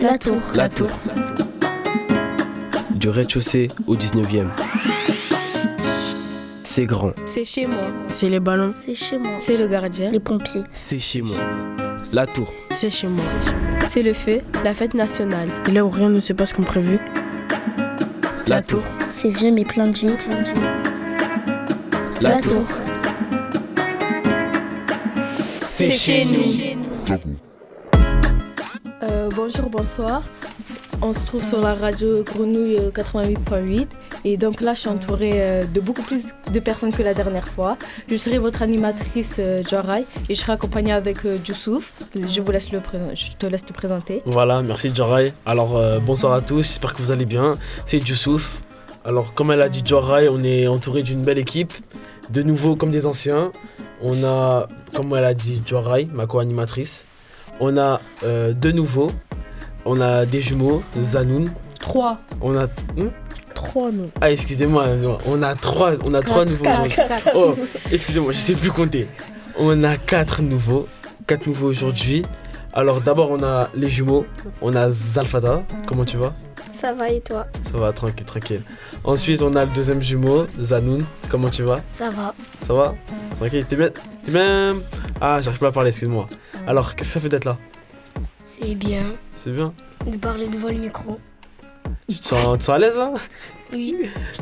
La tour. La tour. Du rez-de-chaussée au 19e. C'est grand. C'est chez moi. C'est les ballons. C'est chez moi. C'est le gardien. Les pompiers. C'est chez moi. La tour. C'est chez moi. C'est le feu, la fête nationale. Et là où rien ne se passe comme prévu. La tour. C'est vieux mais plein de vie. La La tour. tour. C'est chez nous. Euh, bonjour, bonsoir. On se trouve sur la radio Grenouille euh, 88.8 et donc là je suis entourée euh, de beaucoup plus de personnes que la dernière fois. Je serai votre animatrice euh, Jorai et je serai accompagnée avec euh, Youssouf. Je vous laisse te laisse te présenter. Voilà, merci Jorai. Alors euh, bonsoir à tous, j'espère que vous allez bien. C'est Youssouf. Alors comme elle a dit Jorai, on est entouré d'une belle équipe, de nouveaux comme des anciens. On a, comme elle a dit Jorai, ma co-animatrice, on a euh, deux nouveaux. On a des jumeaux, Zanoun. 3. On a... hmm? Trois noms. Ah excusez-moi, on a trois, on a trois nouveaux. aujourd'hui. Oh, excusez-moi, je sais plus compter. On a quatre nouveaux, quatre nouveaux aujourd'hui. Alors d'abord on a les jumeaux, on a Zalfada, comment tu vas? Ça va et toi? Ça va, tranquille, tranquille. Ensuite on a le deuxième jumeau, Zanoun, comment tu vas? Ça va. Ça va? Tranquille, t'es bien? T'es bien? Ah, j'arrive pas à parler, excuse-moi. Alors, qu'est-ce que ça fait d'être là? C'est bien C'est bien de parler devant le micro. tu te, sens, tu te sens à l'aise là? Oui.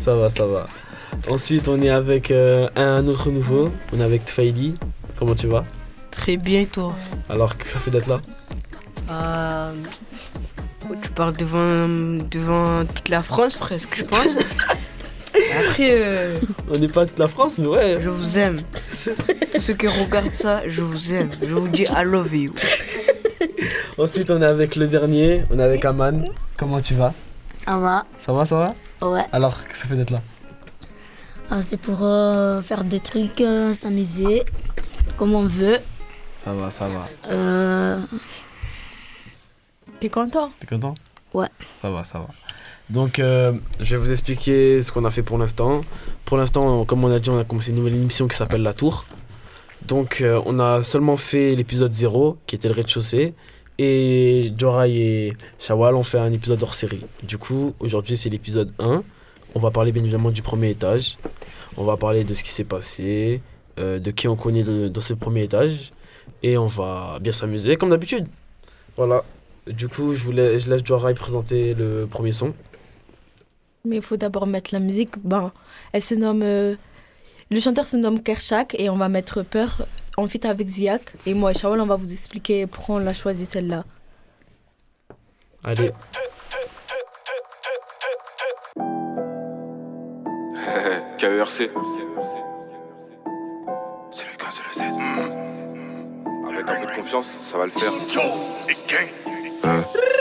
Ça va, ça va. Ensuite on est avec euh, un autre nouveau, on est avec Tfaili, comment tu vas? Très bien, toi. Alors, qu'est-ce que ça fait d'être là? Euh, tu parles devant, devant toute la France presque, je pense. Après, euh, On n'est pas toute la France, mais ouais. je vous aime. Tous ceux qui regardent ça, je vous aime. Je vous dis I love you. Ensuite, on est avec le dernier, on est avec Aman. Comment tu vas? Ça va. Ça va, ça va? Ouais. Alors, qu'est-ce que ça fait d'être là? Ah, c'est pour euh, faire des trucs, euh, s'amuser comme on veut. Ça va, ça va. Euh, T'es content? T'es content? Ouais. Ça va, ça va. Donc, euh, je vais vous expliquer ce qu'on a fait pour l'instant. Pour l'instant, comme on a dit, on a commencé une nouvelle émission qui s'appelle La Tour. Donc, euh, on a seulement fait l'épisode 0, qui était le rez-de-chaussée. Et Jorai et Shawal ont fait un épisode hors série. Du coup, aujourd'hui, c'est l'épisode 1. On va parler bien évidemment du premier étage. On va parler de ce qui s'est passé, euh, de qui on connaît dans ce premier étage. Et on va bien s'amuser, comme d'habitude. Voilà. Du coup, je, vous laisse, je laisse Jorai présenter le premier son. Mais il faut d'abord mettre la musique. Ben, elle se nomme. euh, le chanteur se nomme Kershak et on va mettre Peur en fit avec Ziak. Et moi et Shawal, on va vous expliquer pourquoi on l'a choisi celle-là. Allez. KERC. C'est le gars, c'est le Z. Avec un peu de confiance, ça va le faire.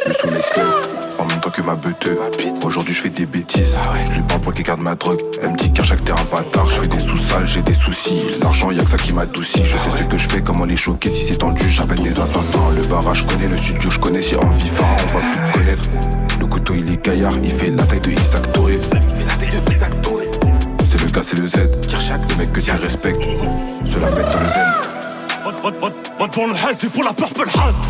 Le se lève en même temps que ma beuteuse. Aujourd'hui je fais des bêtises. Je lui parle pour qu'il garde ma drogue. Elle me dit qu'à chaque terrain bâtard, je fais des sous-sales, j'ai des soucis. L'argent, y'a que ça qui m'adoucit. Je sais ce que je fais, comment les choquer. Si c'est tendu, j'appelle des assassins. Le barrage, je connais le studio, je connais si en vivant, on va plus te connaître. Le couteau il est gaillard, il fait la taille de Isaac Touré. Il fait la taille de Isaac Touré. C'est le gars, c'est le Z. Le mec que tu respectes, cela met dans le zen. Va, va, va, va devant le haze et pour la purple haze.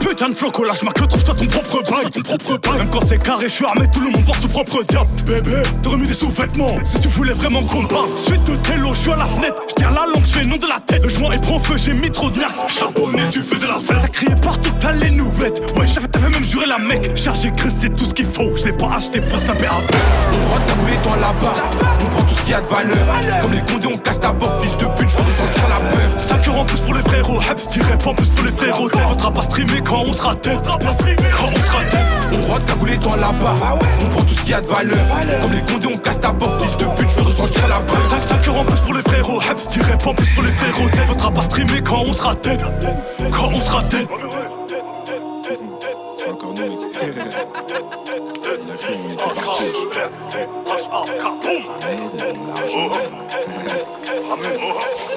Putain de floco, lâche ma queue, trouve-toi ton propre bail. Ton propre bail. Même quand c'est carré, je suis armé, tout le monde porte son propre diable. Bébé, t'as remis des sous-vêtements Si tu voulais vraiment qu'on parle. Suite de télo, je suis à la fenêtre La langue, je fais nom de la tête. Le joint est prend feu, j'ai mis trop de nax Charbonné, tu faisais la fête. T'as crié partout, t'as les nouvelles Ouais, t'avais même juré la mec. Chargé, c'est tout ce qu'il faut. Je l'ai pas acheté pour snapper avec. On rentre ta dans la barre On prend tout ce qu'il y a de valeur. Comme les condés on casse ta porte. Fils de pute je ressentir la peur. 5 euros en plus pour les frérots, Habs tiré pas en plus pour les frérots. T'es pas streamer quand on sera tête. Quand on sera tête. On rentre ta dans la barre On prend tout ce qu'il y a de valeur. Comme les condés on casse ta porte. Fils de pute je ressentir la peur. 5, 5 euros en plus pour les frérots, Habs tiré pas en plus pour les frérots T'es faudra pas streamer quand on sera tête Quand on sera encore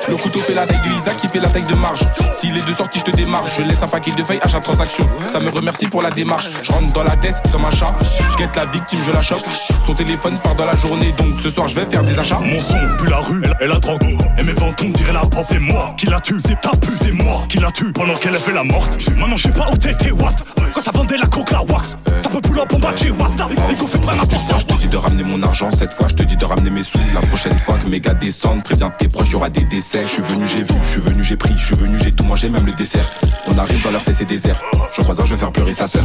Le couteau fait la taille de Isaac, qui fait la taille de marge. S'il est de sortie, je te démarche. Je laisse un paquet de feuilles à chaque transaction. Ça me remercie pour la démarche. Je rentre dans la tête comme un chat. Je guette la victime, je la chope. Son téléphone part dans la journée, donc ce soir je vais faire des achats. Mon son pue la rue et la drogue. Et mes ventons dirait la porte. C'est moi qui la tue, c'est ta pu, c'est moi qui la tue pendant qu'elle a fait la morte. Maintenant, je sais pas où t'étais, what? Quand ça vendait la coke, la wax. Ça peut pull up en bâti, what? Les go fait prendre Cette fois, je te dis de ramener mon argent. Cette fois, je te dis de ramener mes sous. La prochaine fois que mes gars descendent, préviens tes proches, y aura des décès. Je suis venu, j'ai vu, je suis venu, j'ai pris, je suis venu, j'ai tout mangé, même le dessert. On arrive dans leur TC désert. Je croise un, je vais faire pleurer sa sœur.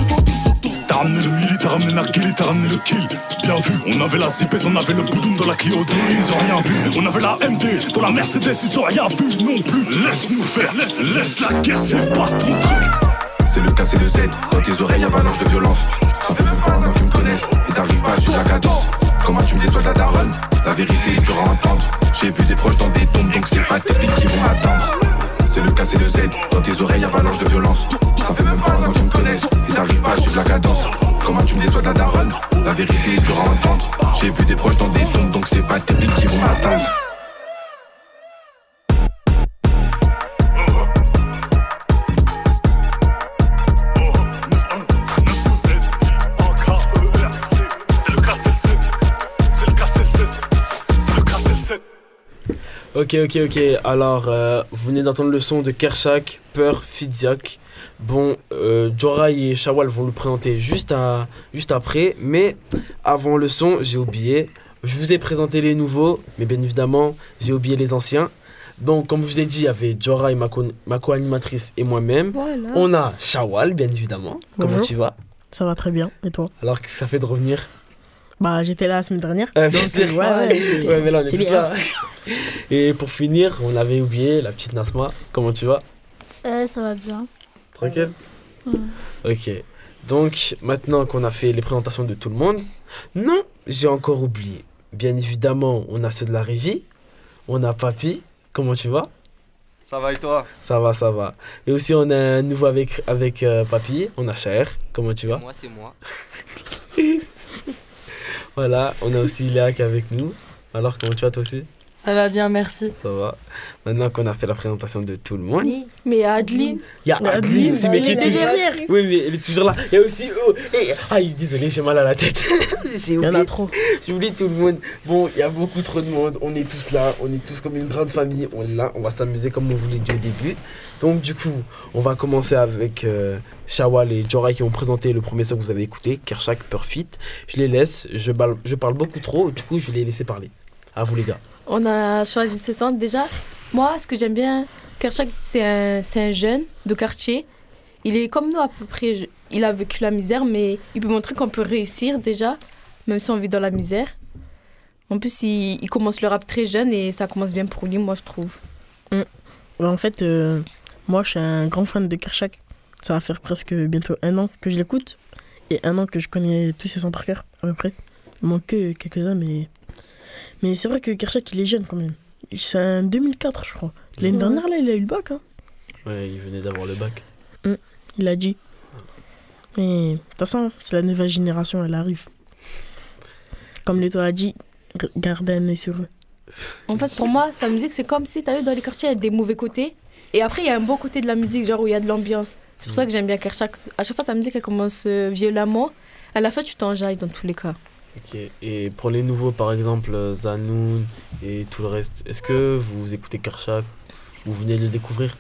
T'as ramené le mili, t'as ramené la t'as ramené le kill. Bien vu, on avait la zipette, on avait le boudoum dans la Clio 2, ils ont rien vu. On avait la MD, dans la Mercedes, ils ont rien vu non plus. Laisse-nous faire, laisse, laisse la guerre, c'est pas ton truc. C'est le K, c'est le Z. Dans tes oreilles, avalanche de violence. Ça fait même pas un an qu'ils me connaissent. Ils arrivent pas à suivre la cadence. Comment tu me déçois la daronne La vérité est dure à entendre. J'ai vu des proches dans des tombes, donc c'est pas tes filles qui vont m'attendre. C'est le K, c'est le Z. Dans tes oreilles, avalanche de violence. Ça fait même pas un an qu'ils me connaissent. Ils arrivent pas à suivre la cadence. Comment tu me déçois la daronne La vérité est dure à entendre. J'ai vu des proches dans des tombes, donc c'est pas tes filles qui vont m'attendre. Ok, ok, ok. Alors, euh, vous venez d'entendre le son de Kershak, Peur, Fidziak. Bon, euh, Jorai et Shawal vont le présenter juste, à, juste après. Mais avant le son, j'ai oublié. Je vous ai présenté les nouveaux, mais bien évidemment, j'ai oublié les anciens. Donc, comme je vous ai dit, il y avait Jorai, ma, co- ma co-animatrice et moi-même. Voilà. On a Shawal, bien évidemment. Comment Bonjour. tu vas? Ça va très bien. Et toi? Alors, qu'est-ce que ça fait de revenir? Bah, j'étais là la semaine dernière. Euh, Donc, c'est euh, vrai. ouais, c'est- Ouais, mais là, on est tous bien. là. Et pour finir, on avait oublié la petite Nasma. Comment tu vas? Euh, ça va bien. Tranquille? Ok. Donc, maintenant qu'on a fait les présentations de tout le monde, non, j'ai encore oublié. Bien évidemment, on a ceux de la régie. On a Papy. Comment tu vas? Ça va et toi? Ça va, ça va. Et aussi, on a un nouveau avec, avec euh, Papy. On a Cher. Comment tu vas? Moi, c'est moi. Voilà, on a aussi Léa qui est avec nous. Alors, comment tu vas toi aussi? Ça va bien, merci. Ça va. Maintenant qu'on a fait la présentation de tout le monde, Oui. Mais Adeline, il y a Adeline, Adeline aussi, mais qui est toujours... Oui, mais elle est toujours là. Il y a aussi... Oh, et- Aïe, désolé, j'ai mal à la tête. J'ai Il y en oublié a trop. J'oublie tout le monde. Bon, il y a beaucoup trop de monde. On est tous là. On est tous comme une grande famille. On est là. On va s'amuser comme on vous l'a dit au début. Donc, du coup, on va commencer avec euh, Shawal et Jorai qui ont présenté le premier son que vous avez écouté, Kershak Perfit. Je les laisse. Je, je parle beaucoup trop. Du coup, je vais les laisser parler. À vous, les gars. On a choisi ce centre déjà. Moi, ce que j'aime bien, Kershak, c'est un, un jeune de quartier. Il est comme nous à peu près. Il a vécu la misère, mais il peut montrer qu'on peut réussir déjà, même si on vit dans la misère. En plus, il, commence le rap très jeune et ça commence bien pour lui, moi, je trouve. Ouais, en fait, euh, moi, je suis un grand fan de Kershak. Ça va faire presque bientôt un an que je l'écoute. Et un an que je connais tous ses sons par cœur, à peu près. Il manque que quelques-uns, mais. Mais c'est vrai que Kershak, il est jeune quand même. C'est un 2004, je crois. L'année Ouais. dernière, là, il a eu le bac. Hein. Ouais, il venait d'avoir le bac. Il a dit. Mais de toute façon, c'est la nouvelle génération, elle arrive. Comme Leto a dit, gardez un œil sur eux. En fait, pour moi, sa musique, c'est comme si, tu vu, dans les quartiers, il y a des mauvais côtés. Et après, il y a un bon côté de la musique, genre où il y a de l'ambiance. C'est pour ça que j'aime bien Kershak. À chaque fois, sa musique, elle commence euh, violemment. À la fin, tu t'enjailles dans tous les cas. Ok. Et pour les nouveaux, par exemple, Zanoun et tout le reste, est-ce que vous écoutez Kershak Vous venez de le découvrir?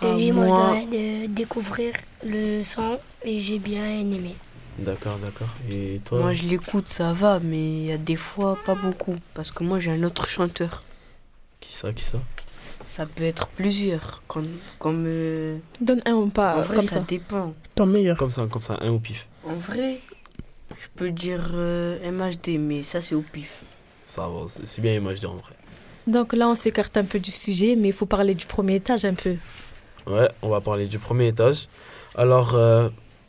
Ah, oui, moi, moi- je de découvrir le son et j'ai bien aimé. D'accord, d'accord. Et toi? Moi, je l'écoute, ça va, mais il y a des fois pas beaucoup. Parce que moi, j'ai un autre chanteur. Qui ça, qui ça? Ça peut être plusieurs. Comme, comme euh, Donne un pas en vrai, comme ça, ça. dépend. Ton meilleur. Comme ça, comme ça, un au pif. En vrai, je peux dire euh, MHD, mais ça, c'est au pif. Ça va, c'est bien MHD en vrai. Donc là, on s'écarte un peu du sujet, mais il faut parler du premier étage un peu. Ouais, on va parler du premier étage. Alors, euh,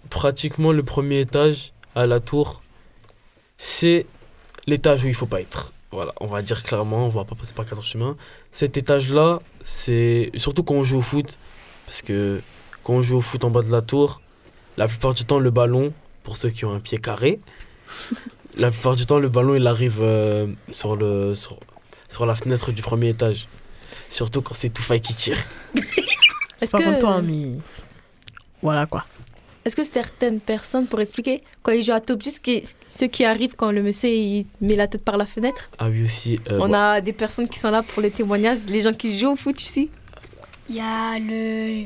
pratiquement le premier étage à la tour, c'est l'étage où il faut pas être. Voilà, on va dire clairement, on va pas passer par quatre chemins. Cet étage-là, c'est surtout quand on joue au foot, parce que quand on joue au foot en bas de la tour, la plupart du temps, le ballon, pour ceux qui ont un pied carré, la plupart du temps, le ballon, il arrive euh, sur, le, sur, sur la fenêtre du premier étage. Surtout quand c'est Toufaï qui tire. C'est Est-ce pas que- comme toi, mais. Voilà quoi. Est-ce que certaines personnes, pour expliquer, quand ils jouent à Top 10, qui- ce qui arrive quand le monsieur il met la tête par la fenêtre? Ah oui, aussi. euh, On bon, a des personnes qui sont là pour les témoignages, les gens qui jouent au foot ici. Il y a le.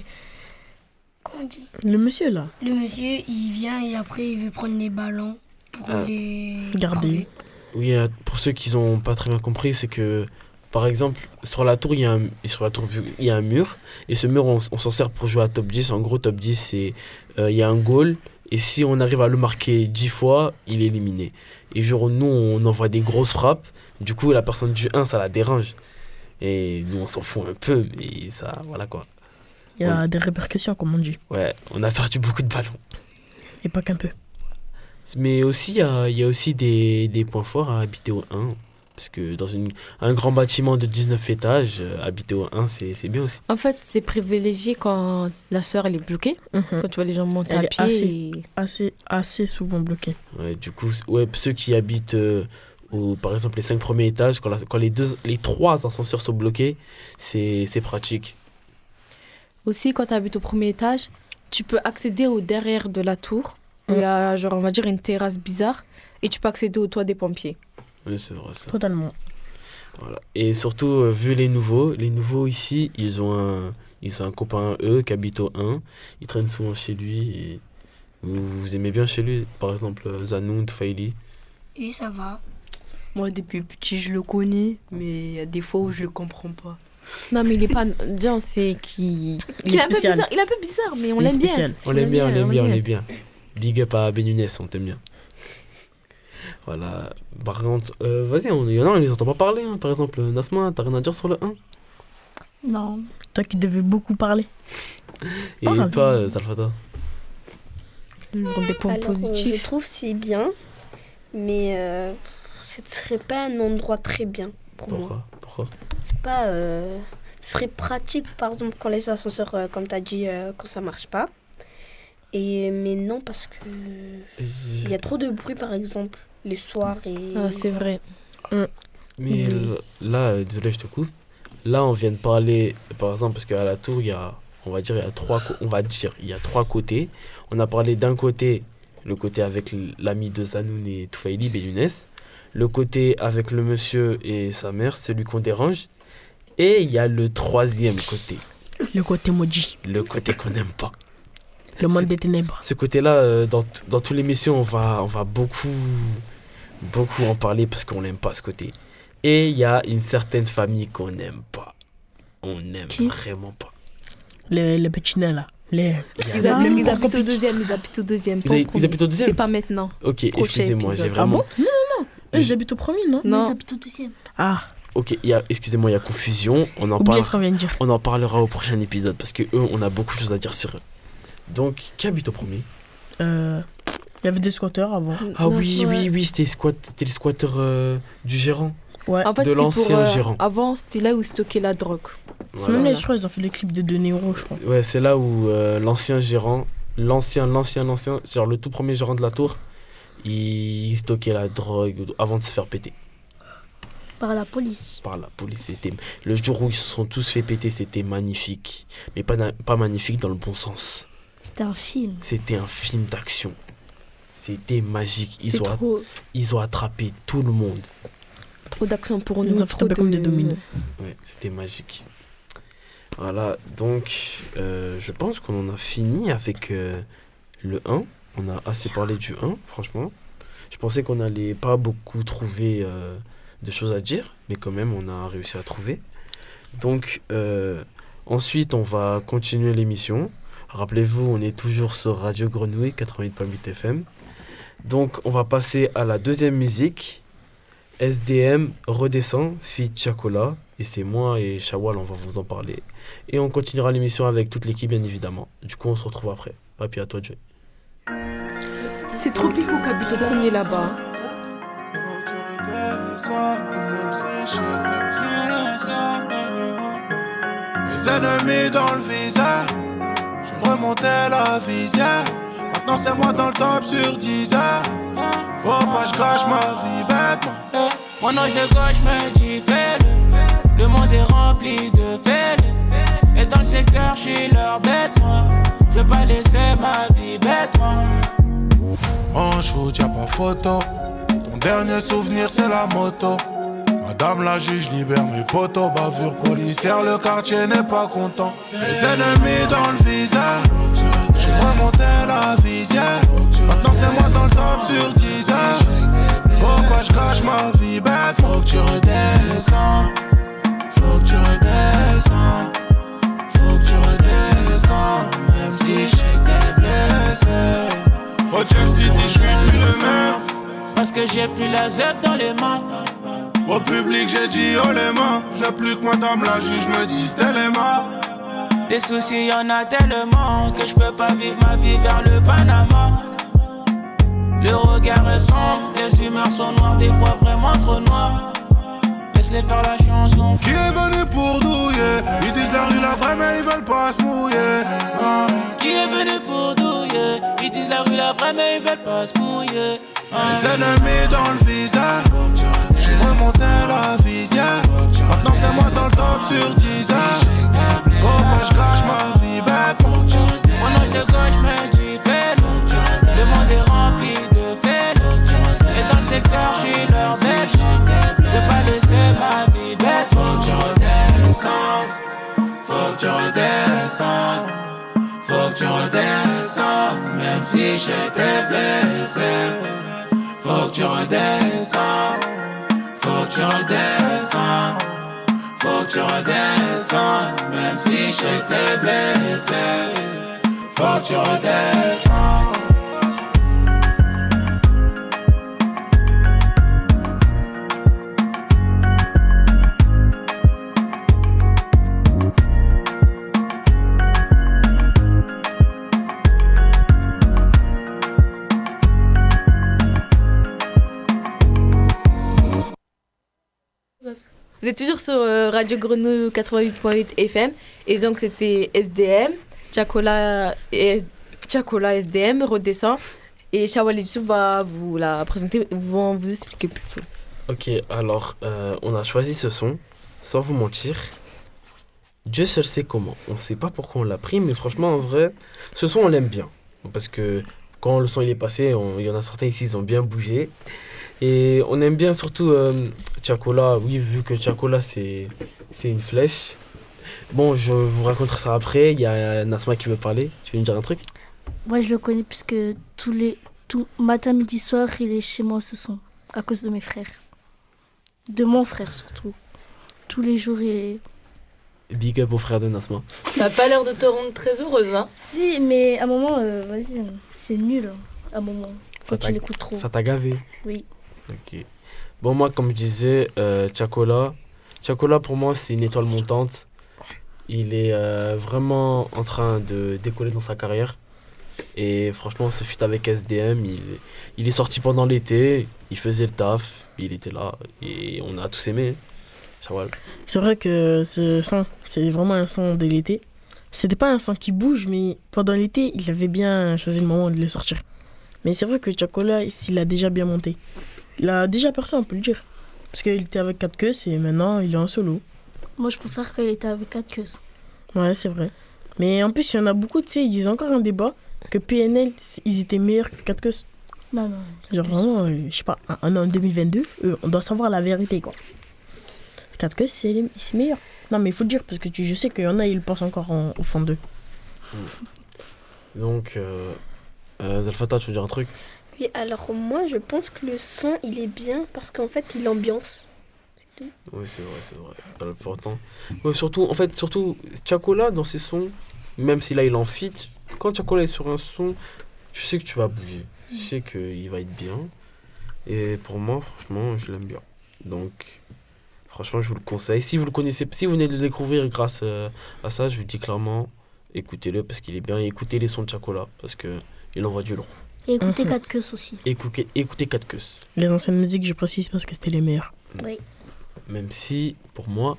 Comment on dit Le monsieur là. Le monsieur, il vient et après il veut prendre les ballons pour Ah. les. Garder. Oui, euh, pour ceux qui n'ont pas très bien compris, c'est que, par exemple, sur la tour, il y a un, sur la tour, il y a un mur. Et ce mur, on, on s'en sert pour jouer à top 10. En gros, top 10, c'est. euh, il y a un goal. Et si on arrive à le marquer 10 fois, il est éliminé. Et genre, nous, on envoie des grosses frappes. Du coup, la personne du 1, ça la dérange. Et nous, on s'en fout un peu. Mais ça, voilà quoi. Il y a des répercussions, comme on dit. Ouais, on a perdu beaucoup de ballons. Et pas qu'un peu. Mais aussi, il y a, il y a aussi des, des points forts à habiter au 1. Parce que dans une, un grand bâtiment de 19 étages, euh, habiter au 1, c'est c'est bien aussi. En fait, c'est privilégié quand la sœur elle est bloquée, Mhm. quand tu vois les gens monter Elle à est pied. assez- et- Assez, assez souvent bloqué. Ouais, du coup, ouais, ceux qui habitent, euh, au, par exemple, les 5 premiers étages, quand, la- quand les, deux, les trois ascenseurs sont bloqués, c'est c'est pratique. Aussi, quand tu habites au premier étage, tu peux accéder au derrière de la tour. Il y a, genre, on va dire, une terrasse bizarre. Et tu peux accéder au toit des pompiers. Oui, c'est vrai ça. Totalement. Voilà. Et surtout, euh, vu les nouveaux, les nouveaux ici, ils ont un, ils ont un copain, eux, qui habite au 1. Ils traînent souvent chez lui. Et vous, vous aimez bien chez lui Par exemple, euh, Zanoun, Faili. Et ça va. Moi, depuis petit, je le connais, mais il y a des fois où je le comprends pas. Non, mais il est pas. Déjà, on sait qu'il. Il est est un peu spécial. bizarre. Il est un peu bizarre, mais on l'aime bien. On l'aime bien, on l'aime bien, on l'aime bien. Big up à Ben Younes, on t'aime bien. Voilà. Par contre, euh, vas-y, on- il y en a, on les entend pas parler. hein. Par exemple, Nasma, t'as rien à dire sur le 1 Non. Toi qui devais beaucoup parler. Et Parle. toi, euh, Salfata des points Alors, euh, positifs. je trouve c'est bien, mais euh, ce serait pas un endroit très bien pour moi. Pourquoi Pourquoi Pas, euh, ce serait pratique, par exemple, quand les ascenseurs, euh, comme tu as dit, euh, quand ça marche pas. Et, mais non, parce que il y a trop de bruit, par exemple, les soirs. Et... Ah, c'est vrai. Mais euh, là, euh, désolé, je te coupe. Là, on vient de parler, par exemple, parce qu'à la tour, il y a, on va dire, il y a trois, on va dire, il y a trois côtés. On a parlé d'un côté, le côté avec l'ami de Zanoun et Toufaili, Younes. Le côté avec le monsieur et sa mère, celui qu'on dérange. Et il y a le troisième côté, Le côté maudit. le côté qu'on n'aime pas. Le monde des ténèbres. Ce côté-là, euh, dans, dans toutes les missions, on va, on va beaucoup, beaucoup en parler parce qu'on n'aime pas ce côté. Et il y a une certaine famille qu'on n'aime pas. On n'aime Qui? vraiment pas. Les, les petits nains là. Les... Ils habitent, même ils pas habitent au deuxième. Ils habitent au deuxième. Ils pas au habitent- ils habitent au deuxième C'est pas maintenant. Ok, excusez-moi, j'ai vraiment. Ah Eux, ils habitent au premier, non? Non. Ils habitent au deuxième. Ah, ok, il y a, excusez-moi, il y a confusion. On en, oubliez parle, ce qu'on vient de dire. on en parlera au prochain épisode parce que eux, on a beaucoup de choses à dire sur eux. Donc, qui habite au premier? Euh, Il y avait des squatteurs avant. Ah Non, oui, ouais. oui, oui, c'était squat, les squatteurs euh, du gérant. Ouais. En fait, de c'était pour, l'ancien euh, gérant. Avant, c'était là où stocker la drogue. C'est Voilà. même là, je crois, ils ont fait des clips de 2 euros, je crois. Ouais, c'est là où euh, l'ancien gérant, l'ancien, l'ancien, l'ancien, genre le tout premier gérant de la tour, il stockait la drogue avant de se faire péter Par la police. par la police. C'était le jour où ils se sont tous fait péter, c'était magnifique, mais pas pas magnifique dans le bon sens. C'était un film. C'était un film d'action. C'était magique. Ils ont, trop, ils ont attrapé tout le monde. trop d'action pour Ils nous. ont fait trop comme de- des dominos. Ouais, c'était magique. Voilà, donc euh, je pense qu'on en a fini avec euh, le 1. On a assez parlé du 1, franchement. Je pensais qu'on allait pas beaucoup trouver euh, de choses à dire, mais quand même on a réussi à trouver. Donc euh, ensuite on va continuer l'émission. Rappelez-vous, on est toujours sur Radio Grenouille 88.8 FM. Donc on va passer à la deuxième musique. SDM redescend, fit Chacola. Et c'est moi et Shawal, on va vous en parler. Et on continuera l'émission avec toute l'équipe, bien évidemment. Du coup, on se retrouve après. Papi, à toi jouer. C'est Tropico qui habite au premier là-bas. Mes ennemis dans le viseur, j'ai remonté la visière. Maintenant c'est moi dans le top sur 10 heures. Faut pas que je gâche ma vie bêtement. Mon ange de gauche me dit fais-le. Le monde est rempli de fêles. Et dans le secteur, je suis leur bête, moi. Je veux pas laisser ma vie bête, moi. En shoot, y'a pas photo. Ton dernier souvenir, c'est la moto. Madame la juge libère mes potos, bavure policière, le quartier n'est pas content. Les ennemis dans le visage, j'ai remonté la visière. Maintenant c'est moi dans le top sur 10 Faut pas je cache ma vie bête, faut que tu redescends. Faut que tu redescends. Faut que tu redescends, même si je sais que t'es blessé. Au Chelsea City, je suis plus le même. Parce que j'ai plus la Z dans les mains. Au public, j'ai dit oh les mains. J'ai plus que madame la juge me dise mains. Des soucis, y en a tellement que je peux pas vivre ma vie vers le Panama. Le regard est sombre, les humeurs sont noires, des fois vraiment trop noires. Laisse-les faire la chanson. Qui est venu pour douiller? Ils disent la rue la vraie, mais ils veulent pas se mouiller. Ah. Qui est venu pour douiller la vraie, mais ils veulent pas se mouiller. Les ennemis dans le visage remonter la visière. Maintenant c'est moi dans le top sur 10 heures. Faut pas je cache ma vie bête. Mon âge de gauche me dit fais Le monde est rempli de faits. Et dans le secteur, je suis leur bête. Je vais pas laisser ma vie bête. Faut que tu redescendes. Faut que tu redescendes. Faut que tu redescendes. Même si j'étais blessé. Faut que tu redescendes. Faut que tu redescends, faut que tu redescends, même si j'étais blessé. Faut que tu redescends. Vous êtes toujours sur euh, Radio Grenouille 88.8 FM. Et donc, c'était SDM, Chacola, et SDM, redescend. Et Shawali va vous la présenter, vont vous expliquer plus. Ok, alors, euh, on a choisi ce son, sans vous mentir. Dieu seul sait comment. On ne sait pas pourquoi on l'a pris, mais franchement, en vrai, ce son, on l'aime bien. Parce que quand le son il est passé, il y en a certains ici, ils ont bien bougé. Et on aime bien surtout euh, Chacola, oui, vu que Chacola c'est une flèche. Bon, je vous raconterai ça après. Il y a Nasma qui veut parler. Tu veux me dire un truc? Moi, je le connais puisque tous les tout matin, midi, soir, il est chez moi ce son, à cause de mes frères. De mon frère surtout. Tous les jours, il est. Big up au frère de Nasma. Ça n'a pas l'air de te rendre très heureuse, hein Si, mais à un moment, euh, vas-y, c'est nul. Hein, à un moment, quand tu l'écoutes trop. Ça t'a gavé Oui. Bon, moi, comme je disais, euh, Chacola, pour moi, c'est une étoile montante. Il est euh, vraiment en train de décoller dans sa carrière. Et franchement, ce fut avec SDM, il, il est sorti pendant l'été, il faisait le taf, il était là, et on a tous aimé. C'est vrai que ce son, c'est vraiment un son de l'été. C'était pas un son qui bouge, mais pendant l'été, il avait bien choisi le moment de le sortir. Mais c'est vrai que Chacola, il a déjà bien monté. Il a déjà percé, on peut le dire. Parce qu'il était avec 4 queues et maintenant il est en solo. Moi je préfère qu'il était avec 4 queues. Ouais, c'est vrai. Mais en plus, il y en a beaucoup, tu sais, ils disent encore un débat que PNL, ils étaient meilleurs que 4 queues. Non, non. Genre vraiment, euh, je sais pas, en, 2022, euh, on doit savoir la vérité, quoi. 4 queues, c'est meilleur. Non, mais il faut le dire, parce que tu, je sais qu'il y en a, ils pensent encore au fond d'eux. Donc, euh, euh, Zalfata, tu veux dire un truc? Oui, alors moi je pense que le son il est bien parce qu'en fait il ambiance. Oui, c'est vrai, c'est vrai. Pas l'important. surtout, en fait, surtout, Chacola dans ses sons, même si là il en fit, quand Chacola est sur un son, tu sais que tu vas bouger. Tu sais qu'il va être bien. Et pour moi, franchement, je l'aime bien. Donc, franchement, je vous le conseille. Si vous le connaissez, si vous venez de le découvrir grâce euh, à ça, je vous dis clairement, écoutez-le parce qu'il est bien. écoutez les sons de Chacola parce qu'il envoie du lourd. Et écoutez 4 queues aussi. Écoutez, écoutez 4 queues. Les anciennes musiques, je précise parce que c'était les meilleures. Oui. Même si, pour moi,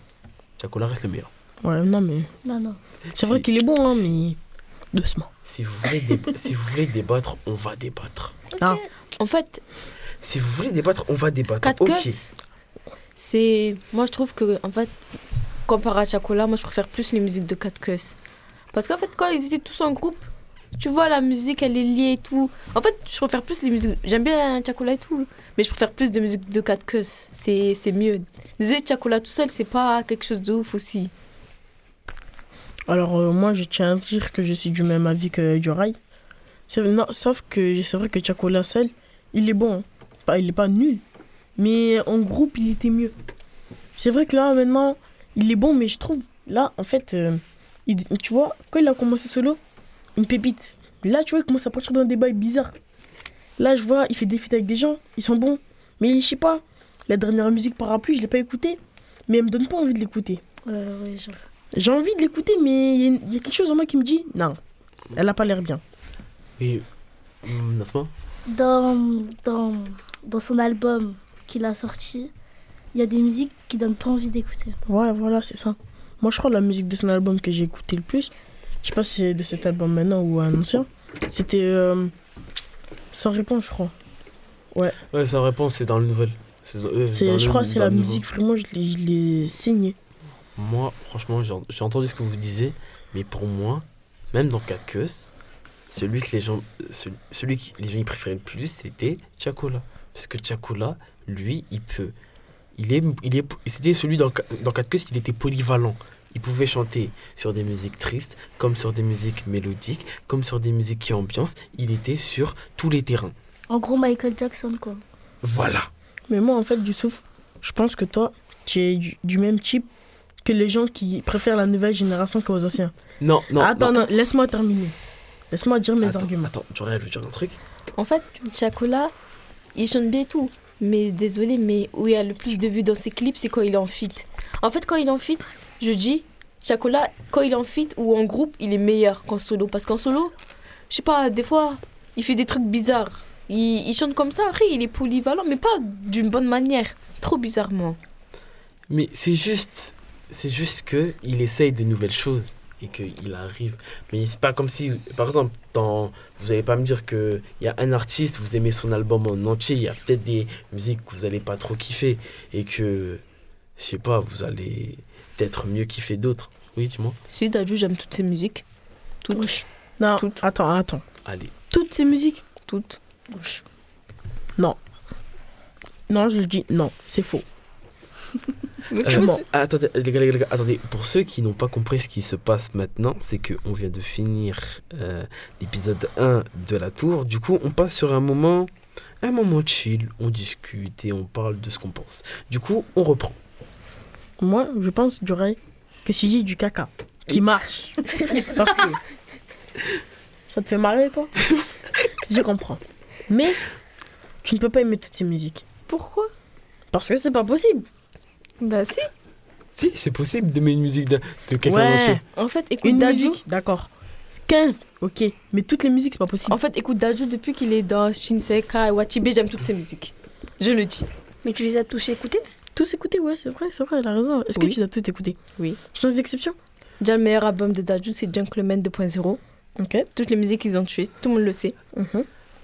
Chacola reste le meilleur. Ouais, non, mais. Non, non. C'est vrai qu'il est bon, hein, mais. Doucement. Si vous, voulez si vous voulez débattre, on va débattre. Ah. En fait. Si vous voulez débattre, on va débattre. 4 ok. C'est. Moi, je trouve que, en fait, comparé à Chacola, moi je préfère plus les musiques de 4 Cuss. Parce qu'en fait, quand ils étaient tous en groupe, tu vois, la musique elle est liée et tout. En fait, je préfère plus les musiques. J'aime bien Chacola et tout, mais je préfère plus de musique de 4 Cuss. C'est c'est mieux. Désolé, Chacola tout seul, c'est pas quelque chose de ouf aussi. Alors, euh, moi, je tiens à dire que je suis du même avis que. C'est- non, Sauf que c'est vrai que Chacola seul, il est bon. Pas, il est pas nul. Mais en groupe, il était mieux. C'est vrai que là, maintenant, il est bon, mais je trouve, là, en fait, euh, tu vois, quand il a commencé solo, une pépite. Là, tu vois, il commence à partir d'un débat bizarre. Là, je vois, il fait des feats avec des gens, ils sont bons. Mais je sais pas, la dernière musique Parapluie, je l'ai pas écoutée. Mais elle me donne pas envie de l'écouter. Ouais. J'ai envie de l'écouter, mais il y, a y quelque chose en moi qui me dit non, elle a pas l'air bien. Oui. Hum, Nasma Dans, dans, dans son album qu'il a sorti, il y a des musiques qui donnent pas envie d'écouter. Ouais, voilà, c'est ça. Moi, je crois la musique de son album que j'ai écouté le plus, je sais pas si c'est de cet album maintenant ou un ancien, c'était euh, Sans réponse, je crois. Ouais. Ouais, sa réponse, c'est dans le nouvel. C'est, euh, C'est, je crois que c'est la musique, vraiment, je l'ai, je l'ai signée. Moi, franchement, j'ai j'ai entendu ce que vous disiez, mais pour moi, même dans 4 queues, celui que les gens, celui, celui que les gens y préféraient le plus, c'était Chacola. Parce que Chacola, lui, il peut. Il est, il est, c'était celui dans, dans 4 queues, il était polyvalent. Il pouvait chanter sur des musiques tristes, comme sur des musiques mélodiques, comme sur des musiques qui ambiancent. Il était sur tous les terrains. En gros, Michael Jackson, quoi. Voilà. Mais moi, en fait, Youssouf, je pense que toi, tu es du, du même type que les gens qui préfèrent la nouvelle génération qu'aux anciens. Non, non. Attends, non. non, laisse-moi terminer. Laisse-moi dire mes Attends, arguments. Attends, j'aurais veux dire un truc? En fait, Chacola, il chante bien et tout. Mais désolé, mais où il y a le plus de vues dans ses clips, c'est quand il est en feat. En fait, quand il est en feat, je dis, Chacola, quand il est en feat ou en groupe, il est meilleur qu'en solo. Parce qu'en solo, je sais pas, des fois, il fait des trucs bizarres. Il, chante comme ça, après, il est polyvalent, mais pas d'une bonne manière. Trop bizarrement. Mais c'est juste, c'est juste que il essaye de nouvelles choses et qu'il arrive. Mais c'est pas comme si, par exemple, vous allez pas me dire que il y a un artiste, vous aimez son album en entier, il y a peut-être des musiques que vous allez pas trop kiffer et que, je sais pas, vous allez peut-être mieux kiffer d'autres. Oui, dis-moi. Si, Dadju, j'aime toutes ses musiques. Toutes. Non, attends, attends. Allez. Toutes ces musiques Toutes. Non. Non, je dis non, c'est faux. Euh, attendez, les gars, les gars, les gars, attendez. Pour ceux qui n'ont pas compris ce qui se passe maintenant, c'est qu'on vient de finir euh, l'épisode 1 de la tour. Du coup, on passe sur un moment, un moment chill. On discute et on parle de ce qu'on pense. Du coup, on reprend. Moi, je pense, Duray, que tu dis du caca qui marche. Parce que ça te fait marrer, toi? Je comprends. Mais tu ne peux pas aimer toutes ces musiques. Pourquoi? Parce que c'est pas possible. Bah si. Si, c'est possible d'aimer une musique de, de quelqu'un Ouais. entier. En fait, écoute Une musique, d'accord. 15, ok. Mais toutes les musiques, c'est pas possible. En fait, écoute Dadju, depuis qu'il est dans Shinseka et Watibe, j'aime toutes ses musiques. Je le dis. Mais tu les as tous écoutés Tous écoutés, ouais, c'est vrai, c'est vrai, elle a raison. Est-ce Oui. que tu les as tous écoutés Oui. Sans exception Déjà, le meilleur album de Dadju, c'est Gentleman 2.0. Ok. Toutes les musiques qu'ils ont tuées, tout le monde le sait.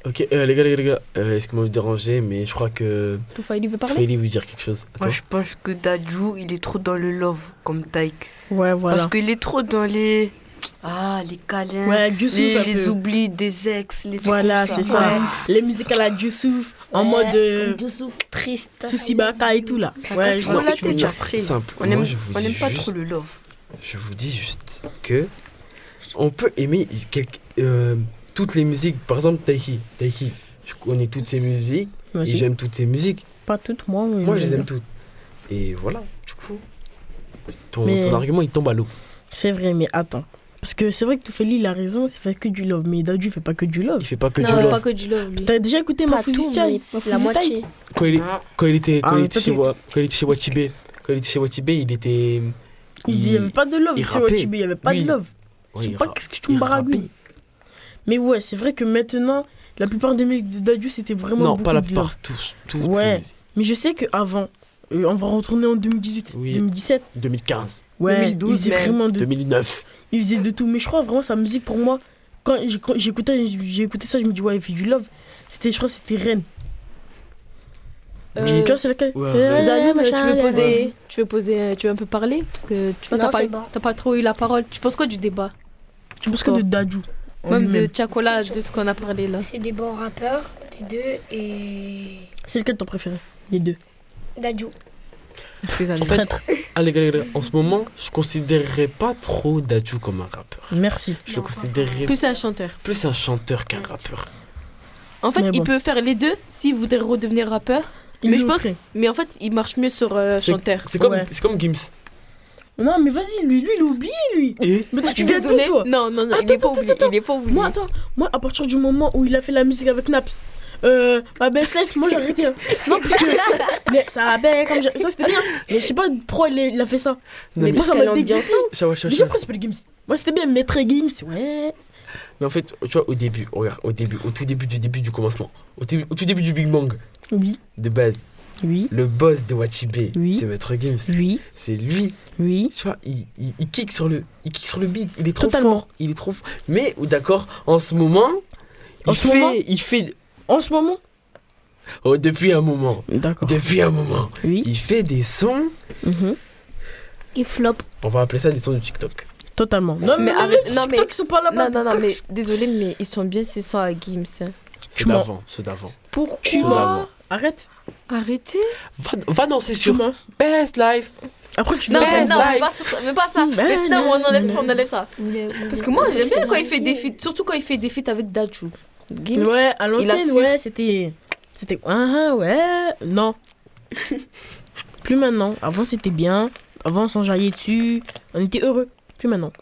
Ok, euh, les gars, les gars, les gars, euh, excusez-moi de vous déranger, mais je crois que. Toufaïli veut parler? Toufaïli veut dire quelque chose. Moi, Attends. je pense que Dadju, il est trop dans le love, comme Taïk. Ouais, voilà. Parce qu'il est trop dans les. Ah, les câlins. Ouais, Youssouf, les, oublis des ex. Les trucs Voilà, comme c'est ça. Ouais. Les musiques à la Youssouf, en Ouais, mode euh, Youssouf triste. Souci Baka et tout là. Ça Ouais, je vois la tête après. Simple. On Moi, aime, je vous on dis aime pas juste- trop le love. Je vous dis juste que on peut aimer euh, toutes les musiques. Par exemple, Taiki. Taiki, je connais toutes ses musiques et j'aime toutes ses musiques. Pas toutes, moi. Moi, je les j'aime aime toutes. Et voilà, du coup, ton, Mais- ton argument il tombe à l'eau. C'est vrai, mais attends. Parce que c'est vrai que Toufeli, il a raison, c'est fait que du love. Mais Dadju, il fait pas que du love. Il fait pas que Non, du love. pas que du love, lui. T'as déjà écouté ma Pas tout, Style mais la moitié. Quand il, est- quand il était, quand Ah, il était chez, quand il était chez Watibé, quand il était chez Watibé, il était. Il n'y avait pas de love il. Watibé, il n'y avait pas Oui. de love. Ouais, je sais il pas qu'est-ce que tu me il baragouilles. Mais ouais, c'est vrai que maintenant, la plupart des musiques de Dadju, c'était vraiment. Non, beaucoup pas la plupart, tous. Ouais. Mais je sais qu'avant, euh, on va retourner en 2018, Oui. 2017. 2015, Ouais, 2012 il faisait même. vraiment de, 2009. il faisait de tout. Mais je crois vraiment sa musique pour moi, quand j'écoutais, j'ai écouté ça, je me dis ouais, il fait du love. C'était, je crois, que c'était Rennes. Euh, Tu vois, c'est laquelle? Ouais, Euh, ouais. Zalim, tu veux ouais. poser, tu veux poser, euh, tu veux un peu parler? Parce que tu vois, Non, t'as pas, bon. trop eu la parole. Tu penses quoi du débat? Tu penses que de Dadju? Même de. Tchakola, de ce qu'on a parlé là. C'est des bons rappeurs, les deux, et C'est lequel ton préféré? Les deux. Dadju. En fait, allez, allez, allez, en ce moment, je considérerais pas trop Dadju comme un rappeur. Merci. Je le considérerais Plus un chanteur. plus un chanteur qu'un rappeur. En fait, il peut faire les deux s'il voudrait redevenir rappeur. Il mais je pense, mais en fait, il marche mieux sur euh, chanteur. C'est comme, Ouais. c'est comme Gims. Non, mais vas-y, lui, lui, il oublié, lui. Et Mais toi, tu viens Désolé. toi Non, non, non, il Attends, est oublié. attends. Il est pas oublié. Moi, attends, moi, à partir du moment où il a fait la musique avec Naps, euh, ma best life, moi j'ai arrêté. hein. Non, parce que. mais ça a bien, comme j'ai- ça c'était bien. Mais je sais pas pourquoi il a, il a fait ça. Mais mais- ça Parce m'a qu'elle dégoûté. Chawa, chawa, Déjà, pourquoi c'est pas le Gims Moi c'était bien Maître Gims, ouais. Mais en fait, tu vois, au début, regarde, au début, au tout début du début du commencement, au, début- au tout début du Big Bang, Oui, de base, oui, le boss de Wachibé, Oui. c'est Maître Gims. oui, C'est lui, oui. tu vois, il, il, il kick sur le, il kick sur le beat, il est trop Totalement. fort, il est trop fort. Mais, ou d'accord, en ce moment, En il ce fait, moment il fait, En ce moment oh, depuis un moment, D'accord. depuis un moment, Oui. il fait des sons, mhm, Il flop. on va appeler ça des sons de TikTok. Totalement. Non, mais, Mais arrête, non, TikTok, mais- ils sont pas là-bas. Non, non, non, mais désolé, mais ils sont bien ces sons à Gims. hein. Ceux d'avant, ceux d'avant. Pourquoi Ceux d'avant. Arrête. Arrêtez. Va, va danser Tu sur. Best Life. Après, tu Non, mais non, mais pas, ça, mais pas ça. Mais non, on enlève ça, on enlève ça. Parce que moi, j'aime bien quand il fait des feats, surtout quand il fait des feats avec Dadju. Gims. Ouais, à l'ancienne, ouais, c'était. C'était. Ah, ah, ouais. Non. Plus maintenant. Avant, c'était bien. Avant, on s'enjaillait dessus. On était heureux. Plus maintenant.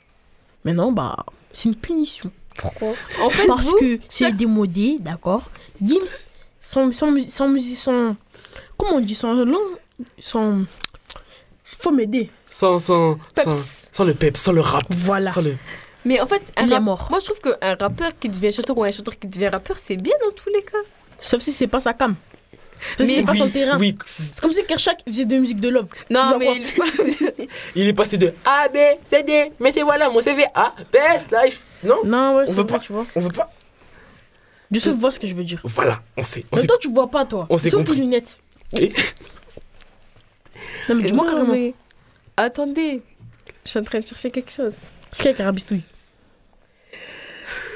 Maintenant, bah, c'est une punition. Pourquoi En fait, Parce vous, que c'est chaque- démodé, d'accord Gims, sans, sans, sans, sans- Comment on dit Sans langue Sans. Faut m'aider. Sans, sans, sans le pep, sans le rap. Voilà. Sans le... Mais en fait, un Il est mort. moi je trouve qu'un rappeur qui devient chanteur ou un chanteur qui devient rappeur, c'est bien dans tous les cas. Sauf si c'est pas sa cam. Sauf si Mais c'est pas son terrain. oui, C'est comme si Kershak faisait de la musique de love. Non, mais il- il est passé de A, B, C, D, mais c'est voilà, mon CV A, Best Life. Non, Non, ouais, On c'est veut vrai, pas. tu vois. on veut pas. Je sais vois ce que je veux dire. Voilà, on sait. On Mais sait. toi, tu vois pas, toi. on Sans tes lunettes. Et- Non, mais dis-moi Non, carrément. mais- Attendez, je suis en train de chercher quelque chose. C'est qui avec Arabistouille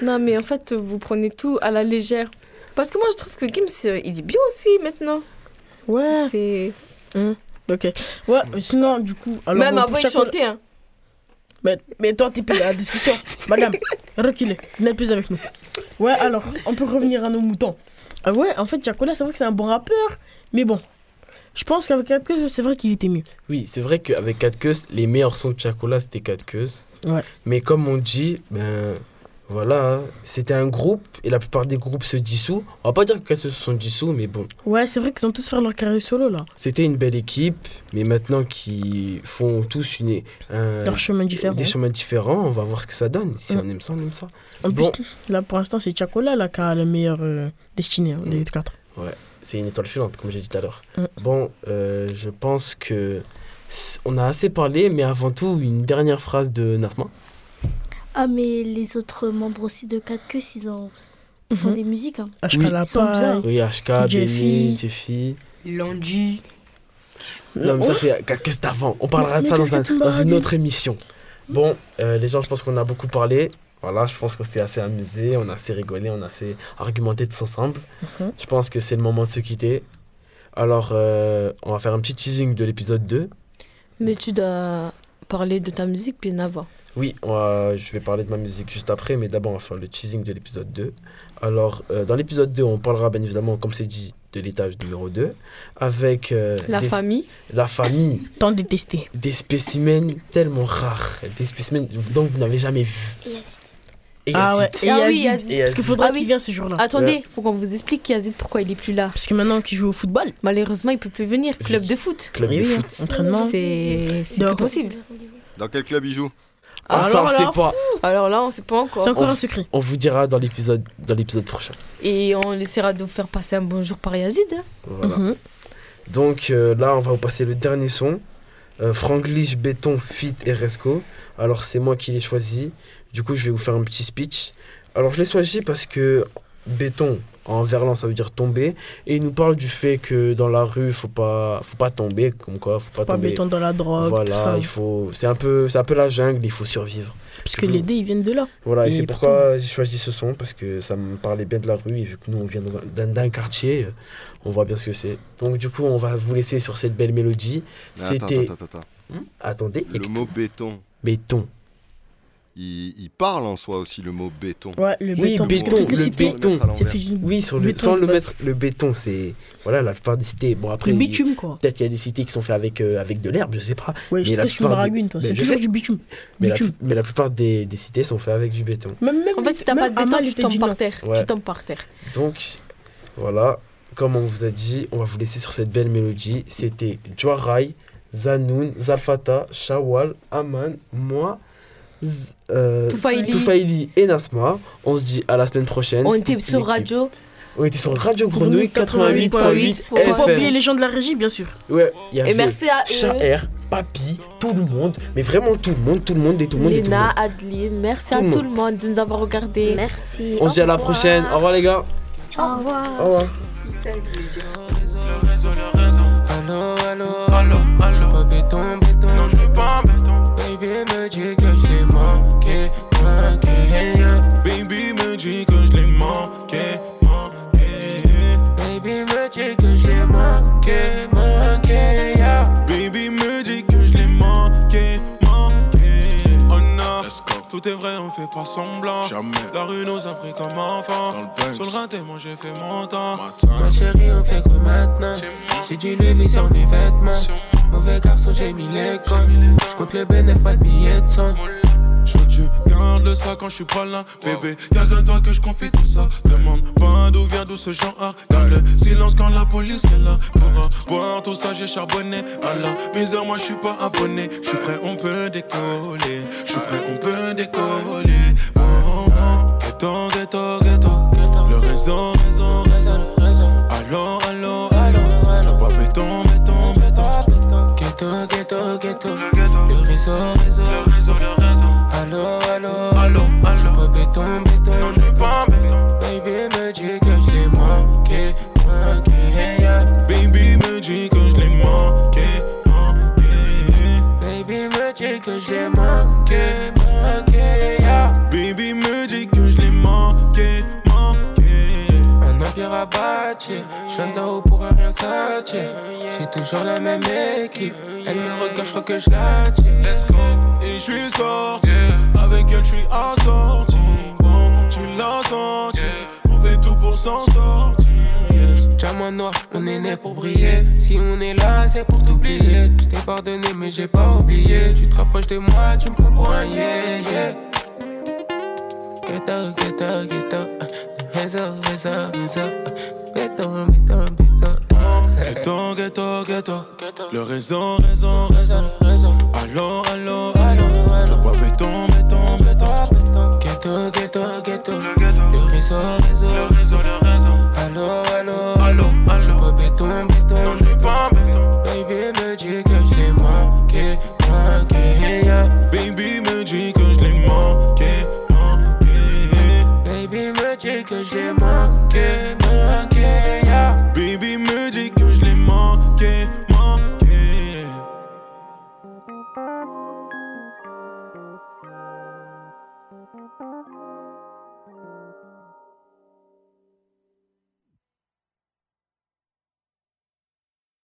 Non, mais en fait, vous prenez tout à la légère. Parce que moi, je trouve que Gims, euh, il est bien aussi maintenant. Ouais. C'est... Ok. Ouais, sinon, du coup. Alors, Même avant, il chantait. Hein. Mais, mais toi, t'es plus à la discussion. Madame, reculez. Vous n'êtes plus avec nous. Ouais, alors, on peut revenir à nos moutons. Ah ouais, en fait, Chacola, c'est vrai que c'est un bon rappeur. Mais bon, je pense qu'avec Atke, c'est vrai qu'il était mieux. Oui, c'est vrai qu'avec 4 queues, les meilleurs sons de Chacola, c'était 4 queues. Ouais. Mais comme on dit, ben voilà, hein, c'était un groupe et la plupart des groupes se dissous. On va pas dire que 4 se sont dissous, mais bon, Ouais, c'est vrai qu'ils ont tous fait leur carrière solo, là. c'était une belle équipe. Mais maintenant qu'ils font tous une, un- Leur chemin différent. des chemins différents, on va voir ce que ça donne. Si Mm. on aime ça, on aime ça. En Bon. plus, là, pour l'instant, c'est Chacola, là, qui a la meilleure euh, destinée hein, des quatre. C'est une étoile filante, comme j'ai dit tout à l'heure. Mm. Bon, euh, je pense que on a assez parlé, mais avant tout, une dernière phrase de Nasma. Ah, mais les autres membres aussi de 4 queues, ils, ont... ils font Mhm. des musiques. Hein. HK Oui. la Ils sont bien. Oui, HK, Jeffy. Benny, Jeffy. Lundi. Non, mais ça, c'est quelque chose d'avant. On parlera de ça dans, un- que une autre émission. Bon, euh, les gens, je pense qu'on a beaucoup parlé. Voilà, je pense qu'on s'est assez amusé, on a assez rigolé, on a assez argumenté tous ensemble. Mhm. Je pense que c'est le moment de se quitter. Alors, euh, on va faire un petit teasing de l'épisode 2. Mais tu dois parler de ta musique bien avant. Oui, va- je vais parler de ma musique juste après, mais d'abord, on va faire le teasing de l'épisode 2. Alors, euh, dans l'épisode 2, on parlera bien évidemment, comme c'est dit, de l'étage numéro 2, avec euh, La des- famille. la famille, Tant détesté. des spécimens tellement rares, des spécimens dont vous n'avez jamais vu. Et Ah ouais, Yazid. et Ah oui, Yazid. Parce qu'il faudra Ah oui. qu'il vienne ce jour-là. Attendez, faut qu'on vous explique Yazid pourquoi il est plus là. Parce que maintenant qu'il joue au football, Malheureusement, il peut plus venir. Club de foot. Club de oui, foot. hein, entraînement. C'est plus possible. Dans quel club il joue? Ah, ça, on Alors sait là, pas. Alors là, on sait pas encore. C'est encore On- un secret. On vous dira dans l'épisode dans l'épisode prochain. Et on essaiera de vous faire passer un bon jour par Yazid. hein. Voilà. Mhm. Donc euh, là, on va vous passer le dernier son. Euh, Franglish, Béton, Fit et Resco. Alors c'est moi qui l'ai choisi. Du coup, je vais vous faire un petit speech. Alors je l'ai choisi parce que Béton, En verlan, ça veut dire tomber. Et il nous parle du fait que dans la rue, faut pas, faut pas tomber, comme quoi, faut pas Pas tomber. béton dans la drogue, Voilà, tout ça. il faut. C'est un peu, c'est un peu la jungle. Il faut survivre. Parce que les deux, ils viennent de là. Voilà, et, Et c'est pourquoi j'ai choisi ce son parce que ça me parlait bien de la rue et vu que nous on vient dans un- d'un d'un quartier, euh, on voit bien ce que c'est. Donc du coup, on va vous laisser sur cette belle mélodie. C'était. attends, attends, attends. Hmm Attendez. Le mot béton. Béton. Il, il parle en soi aussi le mot béton. Ouais, le Oui, béton. béton, le béton. c'est fait du Oui, sur le, béton sans le base. mettre, le béton, c'est. Voilà, la plupart des cités. Bon, après. Le bitume, quoi. Peut-être qu'il y a des cités qui sont faites avec, euh, avec de l'herbe, je sais pas. Ouais, je sais la pas si tu plupart des- toi. Mais C'est je toujours sais. du bitume. Mais la, mais la plupart des, des cités sont faites avec du béton. Même, même En fait, si t'as pas de béton, tu tombes par terre. Tu tombes par terre. Donc, voilà, comme on vous a dit, on va vous laisser sur cette belle mélodie. C'était Joarai, Zanoun, Zalfata, Shawal, Aman, moi, euh, Toufaili. Toufaili et Nasma. On se dit à la semaine prochaine. On était sur radio. On était sur Radio Grenouille 88.8 Faut pas oublier les gens de la régie, bien sûr. Ouais, il y avait Et merci à eux. Chaher, Papi, tout le monde, mais vraiment tout le monde, tout le monde et tout le monde Léna. Adeline, merci Tout à tout le monde de nous avoir regardés. Merci. On se dit à la prochaine. Au revoir les gars. Au revoir. Au revoir. Allô, allô, allô, je suis pas béton, béton, non, je suis pas béton. Baby me dit que je l'ai manqué, manqué, yeah. Baby me dit que je l'ai manqué, manqué. Baby me dit que je l'ai manqué, manqué, yeah. Baby me dit que je l'ai manqué, manqué. Oh non, tout est vrai, on fait pas semblant. Jamais. La rue nous a pris comme enfants. Dans le Banks. Sur le raté, moi j'ai fait mon temps. Ma chérie, on fait comme maintenant? J'ai du levé sur mes vêtements. Mauvais garçon, j'ai mis les cons. J'compte le bénéfice, pas de billets de sang. Je veux que tu gardes le ça quand je suis pas là, bébé. Y'a qu'à toi que je confie tout ça. Demande pas d'où vient d'où ce genre. Garde le silence quand la police est là. Pour avoir tout ça, j'ai charbonné. À la misère, moi je suis pas abonné. Je suis prêt, on peut décoller. Je suis prêt, on peut décoller. Oh, oh. Ghetto, ghetto, ghetto. Le réseau. Bâtir, je viens d'en haut pour rien s'attirer. C'est toujours la même équipe, elle me regarde, je crois que je l'attire. Let's go. Et je suis sorti, avec elle je suis assorti. Bon, tu l'as senti, on fait tout pour s'en sortir. Diamant noir, on est né pour briller. Si on est là, c'est pour t'oublier. Je t'ai pardonné, mais j'ai pas oublié. Tu te rapproches de moi, tu me prends pour un yeah, yeah. Béton, béton. Ghetto, ghetto, ghetto. Le réseau, réseau, réseau. Allô, allô, allô. Je vois béton, béton, béton. Ghetto, ghetto, ghetto.